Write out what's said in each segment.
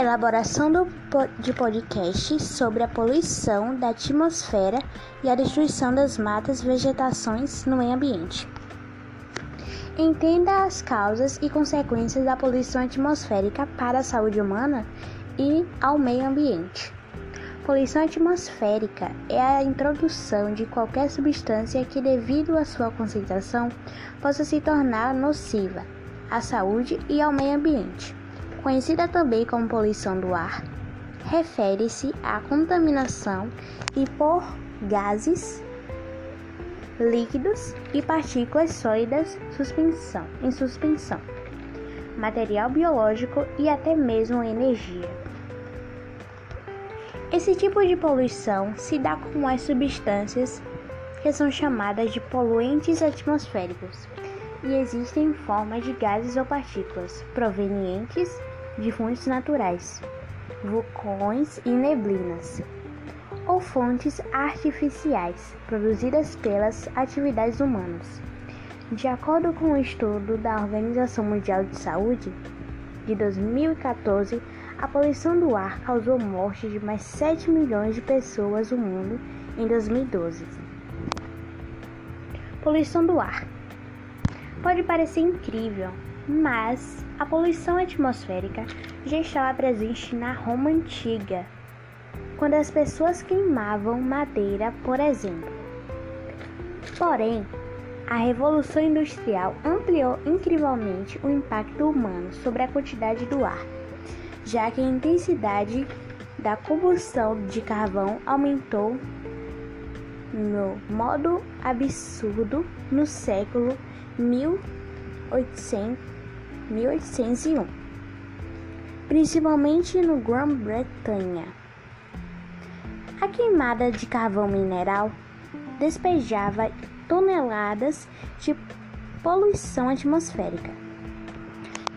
Elaboração do, de podcast sobre a poluição da atmosfera e a destruição das matas vegetações no meio ambiente. Entenda as causas e consequências da poluição atmosférica para a saúde humana e ao meio ambiente. Poluição atmosférica é a introdução de qualquer substância que, devido à sua concentração, possa se tornar nociva à saúde e ao meio ambiente. Conhecida também como poluição do ar, refere-se à contaminação e por gases líquidos e partículas sólidas suspensão, em suspensão, material biológico e até mesmo energia. Esse tipo de poluição se dá com as substâncias que são chamadas de poluentes atmosféricos e existem em forma de gases ou partículas provenientes de fontes naturais, vulcões e neblinas ou fontes artificiais produzidas pelas atividades humanas. De acordo com o um estudo da Organização Mundial de Saúde de 2014, a poluição do ar causou morte de mais 7 milhões de pessoas no mundo em 2012. Poluição do ar pode parecer incrível, mas a poluição atmosférica já estava presente na Roma antiga quando as pessoas queimavam madeira, por exemplo. Porém, a Revolução Industrial ampliou incrivelmente o impacto humano sobre a quantidade do ar, já que a intensidade da combustão de carvão aumentou no modo absurdo no século 1800, 1801, principalmente no Grã-Bretanha. A queimada de carvão mineral despejava toneladas de poluição atmosférica,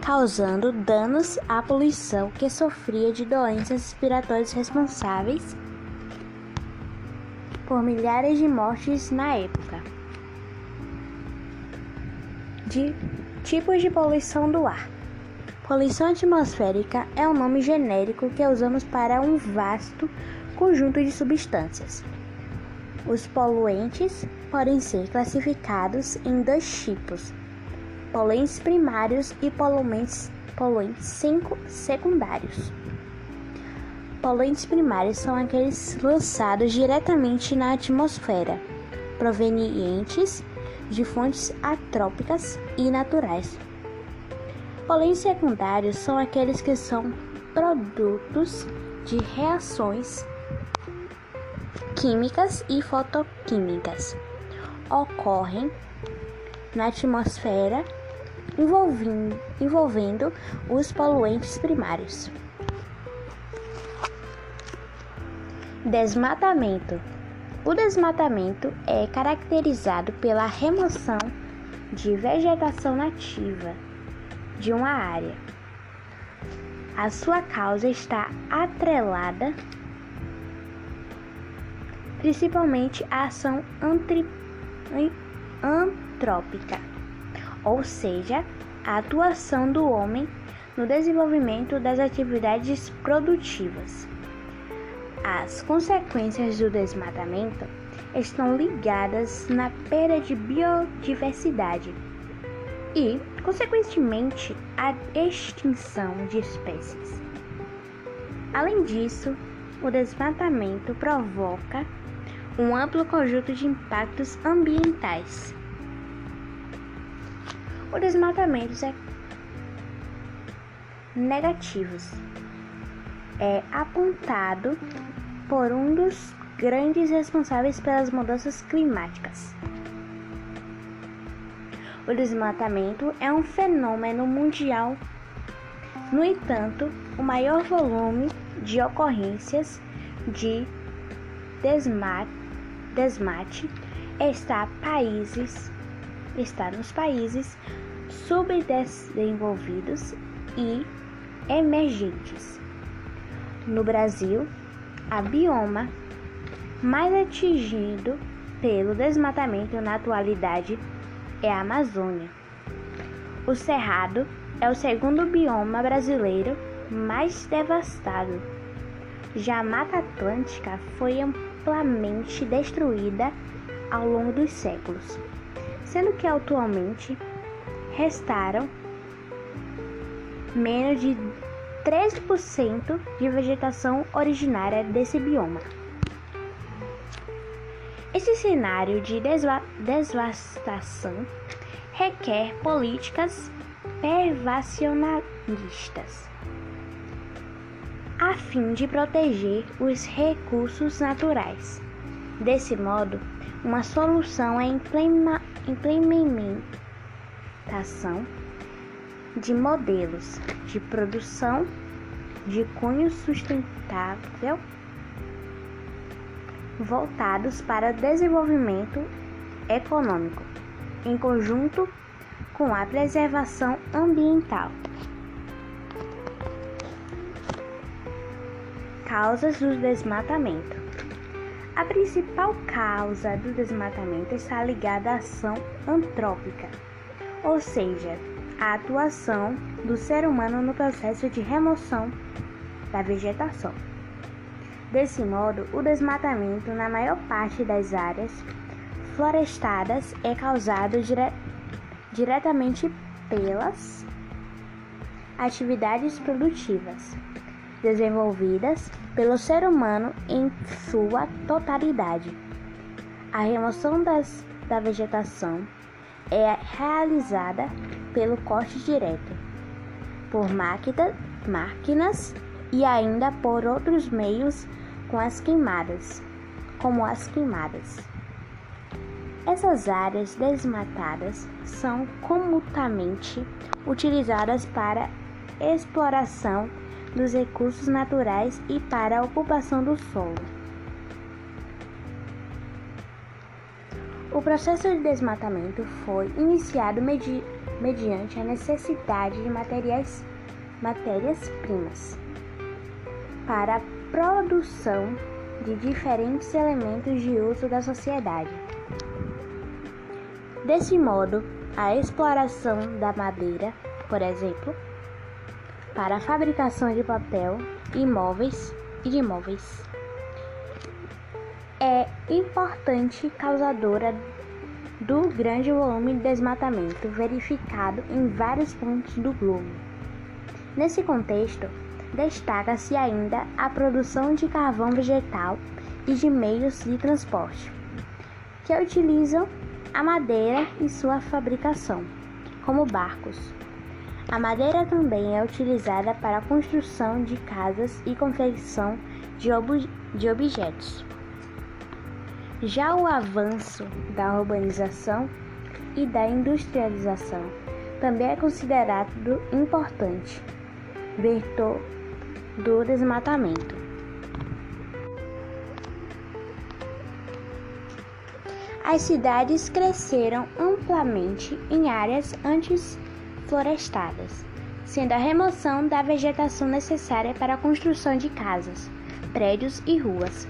causando danos à poluição que sofria de doenças respiratórias responsáveis por milhares de mortes na época. De tipos de poluição do ar. Poluição atmosférica é um nome genérico que usamos para um vasto conjunto de substâncias. Os poluentes podem ser classificados em dois tipos: poluentes primários e poluentes, poluentes secundários. Poluentes primários são aqueles lançados diretamente na atmosfera, provenientes de fontes atrópicas e naturais. Poluentes secundários são aqueles que são produtos de reações químicas e fotoquímicas ocorrem na atmosfera envolvendo, envolvendo os poluentes primários. Desmatamento. O desmatamento é caracterizado pela remoção de vegetação nativa de uma área. A sua causa está atrelada principalmente a ação antrópica, ou seja, a atuação do homem no desenvolvimento das atividades produtivas. As consequências do desmatamento estão ligadas na perda de biodiversidade e, consequentemente, a extinção de espécies. Além disso, o desmatamento provoca um amplo conjunto de impactos ambientais. O desmatamento é negativos é apontado por um dos grandes responsáveis pelas mudanças climáticas. O desmatamento é um fenômeno mundial. No entanto, o maior volume de ocorrências de desmate desmate está países está nos países subdesenvolvidos e emergentes. No Brasil, a bioma mais atingido pelo desmatamento na atualidade é a Amazônia. O Cerrado é o segundo bioma brasileiro mais devastado. Já a Mata Atlântica foi amplamente destruída ao longo dos séculos, sendo que atualmente restaram menos de 13% de vegetação originária desse bioma. Esse cenário de devastação requer políticas pervacionalistas a fim de proteger os recursos naturais. Desse modo, uma solução é implementação de modelos de produção de cunho sustentável voltados para desenvolvimento econômico, em conjunto com a preservação ambiental. Causas do desmatamento. A principal causa do desmatamento está ligada à ação antrópica, ou seja, a atuação do ser humano no processo de remoção da vegetação. Desse modo, o desmatamento na maior parte das áreas florestadas é causado dire diretamente pelas atividades produtivas desenvolvidas pelo ser humano em sua totalidade. A remoção das, da vegetação é realizada pelo corte direto, por máquina, máquinas e ainda por outros meios com as queimadas, como as queimadas. Essas áreas desmatadas são comumente utilizadas para exploração dos recursos naturais e para a ocupação do solo. O processo de desmatamento foi iniciado medi mediante a necessidade de materiais matérias-primas para a produção de diferentes elementos de uso da sociedade. Desse modo, a exploração da madeira, por exemplo, para a fabricação de papel, imóveis e de móveis, é importante causadora do grande volume de desmatamento verificado em vários pontos do globo. Nesse contexto, destaca-se ainda a produção de carvão vegetal e de meios de transporte, que utilizam a madeira em sua fabricação, como barcos. A madeira também é utilizada para a construção de casas e confecção de, ob de objetos. Já o avanço da urbanização e da industrialização também é considerado importante vetor do desmatamento. As cidades cresceram amplamente em áreas antes florestadas, sendo a remoção da vegetação necessária para a construção de casas, prédios e ruas.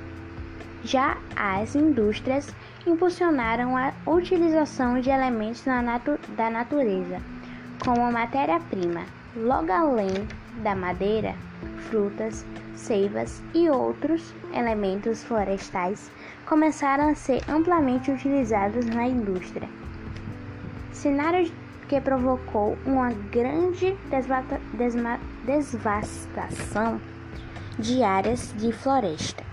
Já as indústrias impulsionaram a utilização de elementos natu da natureza como matéria-prima, logo além da madeira, frutas, seivas e outros elementos florestais começaram a ser amplamente utilizados na indústria. Cenário que provocou uma grande devastação de áreas de floresta.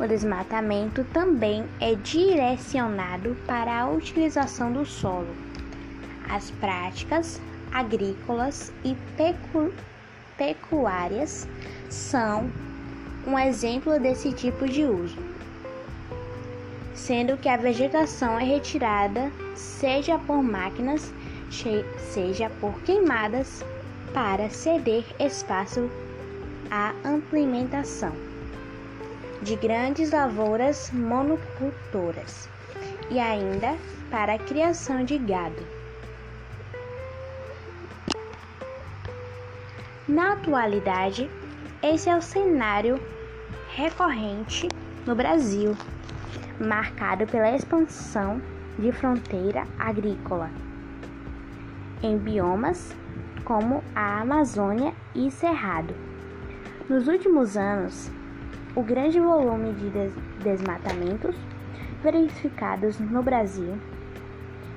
O desmatamento também é direcionado para a utilização do solo. As práticas agrícolas e pecu pecuárias são um exemplo desse tipo de uso, sendo que a vegetação é retirada seja por máquinas, seja por queimadas, para ceder espaço à alimentação de grandes lavouras monocultoras e ainda para a criação de gado. Na atualidade, esse é o cenário recorrente no Brasil, marcado pela expansão de fronteira agrícola em biomas como a Amazônia e Cerrado. Nos últimos anos, o grande volume de desmatamentos verificados no Brasil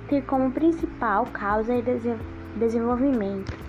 tem como principal causa o desenvolvimento